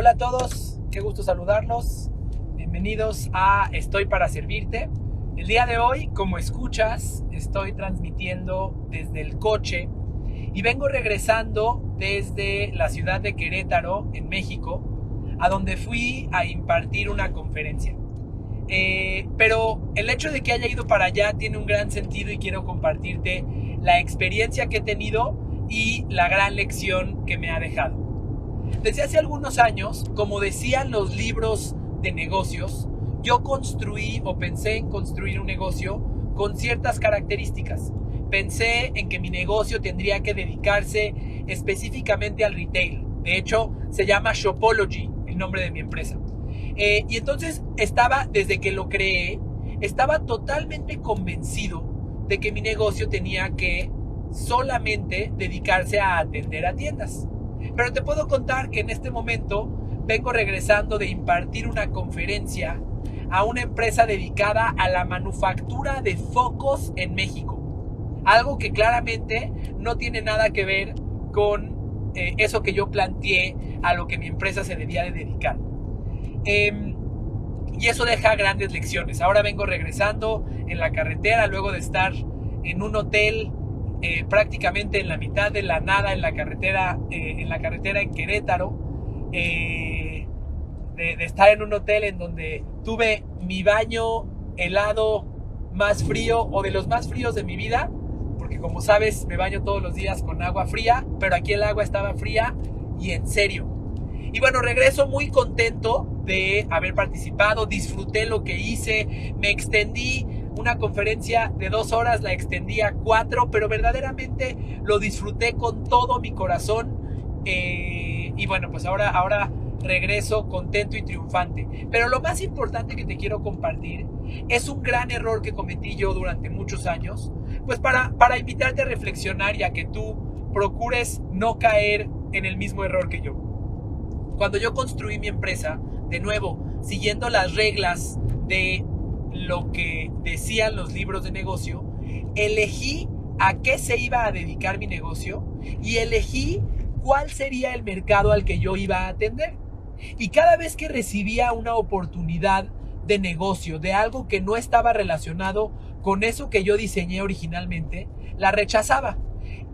Hola a todos, qué gusto saludarlos. Bienvenidos a Estoy para Servirte. El día de hoy, como escuchas, estoy transmitiendo desde el coche y vengo regresando desde la ciudad de Querétaro, en México, a donde fui a impartir una conferencia. Eh, pero el hecho de que haya ido para allá tiene un gran sentido y quiero compartirte la experiencia que he tenido y la gran lección que me ha dejado. Desde hace algunos años, como decían los libros de negocios, yo construí o pensé en construir un negocio con ciertas características. Pensé en que mi negocio tendría que dedicarse específicamente al retail. De hecho, se llama Shopology, el nombre de mi empresa. Eh, y entonces estaba, desde que lo creé, estaba totalmente convencido de que mi negocio tenía que solamente dedicarse a atender a tiendas. Pero te puedo contar que en este momento vengo regresando de impartir una conferencia a una empresa dedicada a la manufactura de focos en México. Algo que claramente no tiene nada que ver con eh, eso que yo planteé a lo que mi empresa se debía de dedicar. Em, y eso deja grandes lecciones. Ahora vengo regresando en la carretera luego de estar en un hotel eh, prácticamente en la mitad de la nada en la carretera, eh, en la carretera en Querétaro, eh, de, de, estar en un hotel en donde tuve mi baño helado más frío o de los más fríos de mi vida, porque como sabes me baño todos los días con agua fría, pero aquí el agua estaba fría y en serio. Y bueno, regreso muy contento de haber participado, disfruté lo que hice, me extendí una conferencia de dos horas la extendí a cuatro, pero verdaderamente lo disfruté con todo mi corazón. Eh, y bueno, pues ahora, ahora regreso contento y triunfante. Pero lo más importante que te quiero compartir es un gran error que cometí yo durante muchos años, pues para, para invitarte a reflexionar y a que tú procures no caer en el mismo error que yo. Cuando yo construí mi empresa, de nuevo, siguiendo las reglas de lo que decían los libros de negocio, elegí a qué se iba a dedicar mi negocio y elegí cuál sería el mercado al que yo iba a atender. Y cada vez que recibía una oportunidad de negocio, de algo que no estaba relacionado con eso que yo diseñé originalmente, la rechazaba.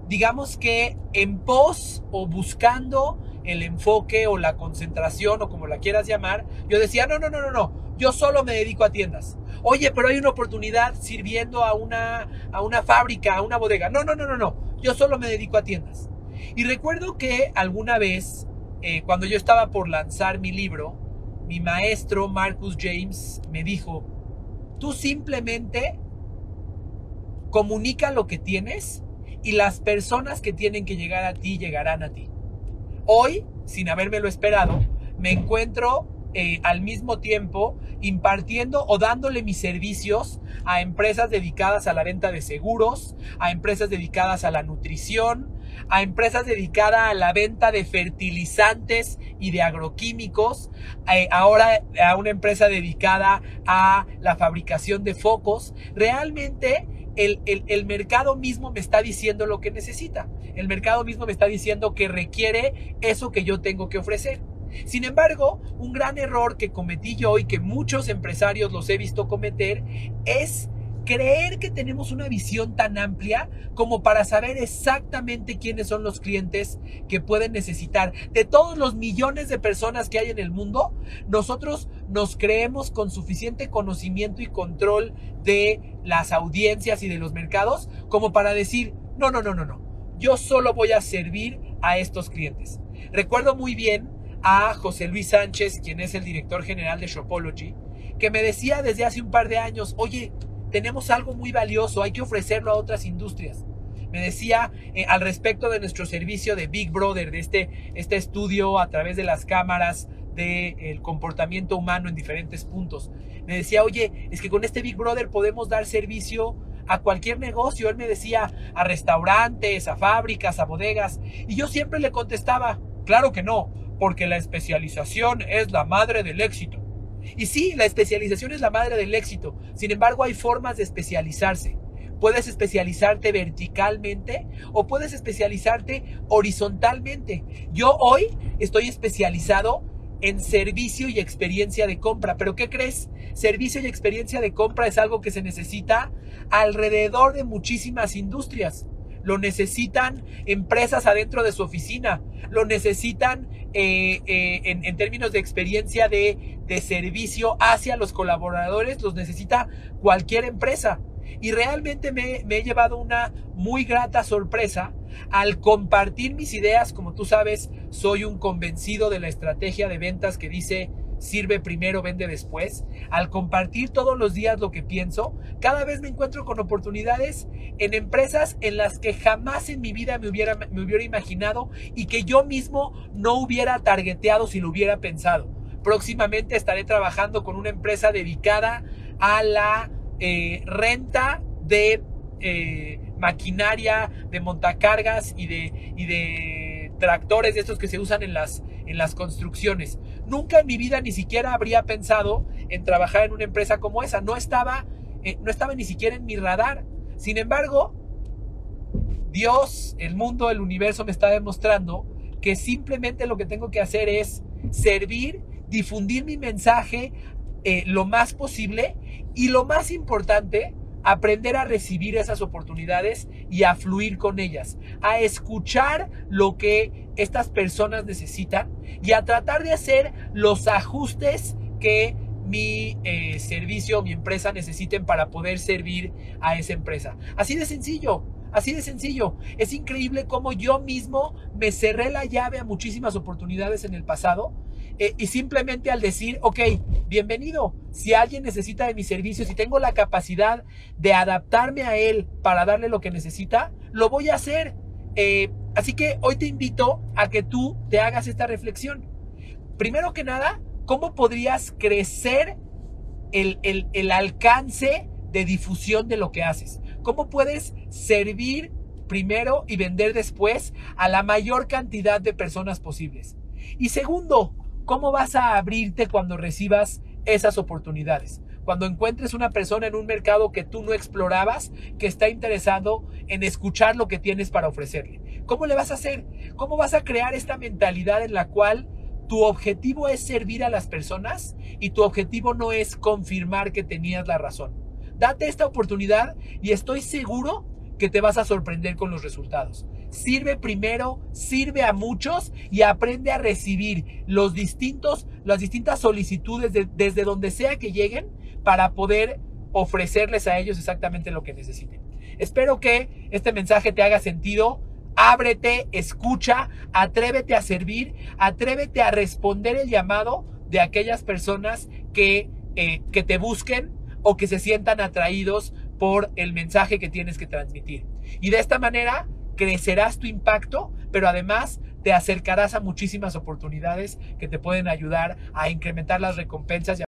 Digamos que en pos o buscando el enfoque o la concentración o como la quieras llamar, yo decía, no, no, no, no, no, yo solo me dedico a tiendas. Oye, pero hay una oportunidad sirviendo a una, a una fábrica, a una bodega. No, no, no, no, no. Yo solo me dedico a tiendas. Y recuerdo que alguna vez, eh, cuando yo estaba por lanzar mi libro, mi maestro Marcus James me dijo, tú simplemente comunica lo que tienes y las personas que tienen que llegar a ti llegarán a ti. Hoy, sin habérmelo esperado, me encuentro eh, al mismo tiempo impartiendo o dándole mis servicios a empresas dedicadas a la venta de seguros, a empresas dedicadas a la nutrición, a empresas dedicadas a la venta de fertilizantes y de agroquímicos, eh, ahora a una empresa dedicada a la fabricación de focos. Realmente el, el, mercado mismo me está diciendo lo que necesita. El mercado mismo me está diciendo que requiere eso que yo tengo que ofrecer. Sin embargo, un gran error que cometí yo y que muchos empresarios los he visto cometer es creer que tenemos una visión tan amplia como para saber exactamente quiénes son los clientes que pueden necesitar. De todos los millones de personas que hay en el mundo, nosotros nos creemos con suficiente conocimiento y control de las audiencias y de los mercados como para decir, no, no, no, no, no, yo solo voy a servir a estos clientes. Recuerdo muy bien a José Luis Sánchez, quien es el director general de Shopology, que me decía desde hace un par de años, oye, tenemos algo muy valioso, hay que ofrecerlo a otras industrias. Me decía eh, al respecto de nuestro servicio de Big Brother, de este, este estudio a través de las cámaras del comportamiento humano en diferentes puntos. Me decía, oye, es que con este Big Brother podemos dar servicio a cualquier negocio. Él me decía a restaurantes, a fábricas, a bodegas. Y yo siempre le contestaba, claro que no, porque la especialización es la madre del éxito. Y sí, la especialización es la madre del éxito. Sin embargo, hay formas de especializarse. Puedes especializarte verticalmente o puedes especializarte horizontalmente. Yo hoy estoy especializado en servicio y experiencia de compra. Pero ¿qué crees? Servicio y experiencia de compra es algo que se necesita alrededor de muchísimas industrias lo necesitan empresas adentro de su oficina, lo necesitan eh, eh, en, términos de experiencia de, servicio hacia los colaboradores, los necesita cualquier empresa. Y realmente me, me, he llevado una muy grata sorpresa al compartir mis ideas. Como tú sabes, soy un convencido de la estrategia de ventas que dice sirve primero, vende después. Al compartir todos los días lo que pienso, cada vez me encuentro con oportunidades en empresas en las que jamás en mi vida me hubiera, me hubiera imaginado y que yo mismo no hubiera targeteado si lo hubiera pensado. Próximamente estaré trabajando con una empresa dedicada a la eh, renta de eh, maquinaria, de montacargas y de, y de tractores de estos que se usan en las, en las construcciones. Nunca en mi vida ni siquiera habría pensado en trabajar en una empresa como esa. No estaba, eh, no estaba ni siquiera en mi radar. Sin embargo, Dios, el mundo, el universo me está demostrando que simplemente lo que tengo que hacer es servir, difundir mi mensaje eh, lo más posible y lo más importante, aprender a recibir esas oportunidades y a fluir con ellas, a escuchar lo que estas personas necesitan y a tratar de hacer los ajustes que mi eh, servicio, mi empresa necesiten para poder servir a esa empresa. Así de sencillo. Así de sencillo. Es increíble cómo yo mismo me cerré la llave a muchísimas oportunidades en el pasado eh, y simplemente al decir, ok, bienvenido, si alguien necesita de mis servicios y tengo la capacidad de adaptarme a él para darle lo que necesita, lo voy a hacer. Eh, así que hoy te invito a que tú te hagas esta reflexión. Primero que nada, ¿cómo podrías crecer el, el alcance de difusión de lo que haces? ¿Cómo puedes servir primero y vender después a la mayor cantidad de personas posibles? Y segundo, ¿cómo vas a abrirte cuando recibas esas oportunidades? Cuando encuentres una persona en un mercado que tú no explorabas, que está interesado en escuchar lo que tienes para ofrecerle. ¿Cómo le vas a hacer? ¿Cómo vas a crear esta mentalidad en la cual tu objetivo es servir a las personas y tu objetivo no es confirmar que tenías la razón? Date esta oportunidad y estoy seguro que te vas a sorprender con los resultados. Sirve primero, sirve a muchos y aprende a recibir los distintos, las distintas solicitudes desde donde sea que lleguen para poder ofrecerles a ellos exactamente lo que necesiten. Espero que este mensaje te haga sentido. Ábrete, escucha, atrévete a servir, atrévete a responder el llamado de aquellas personas que, eh, que te busquen o que se sientan atraídos por el mensaje que tienes que transmitir. Y de esta manera crecerás tu impacto, pero además te acercarás a muchísimas oportunidades que te pueden ayudar a incrementar las recompensas.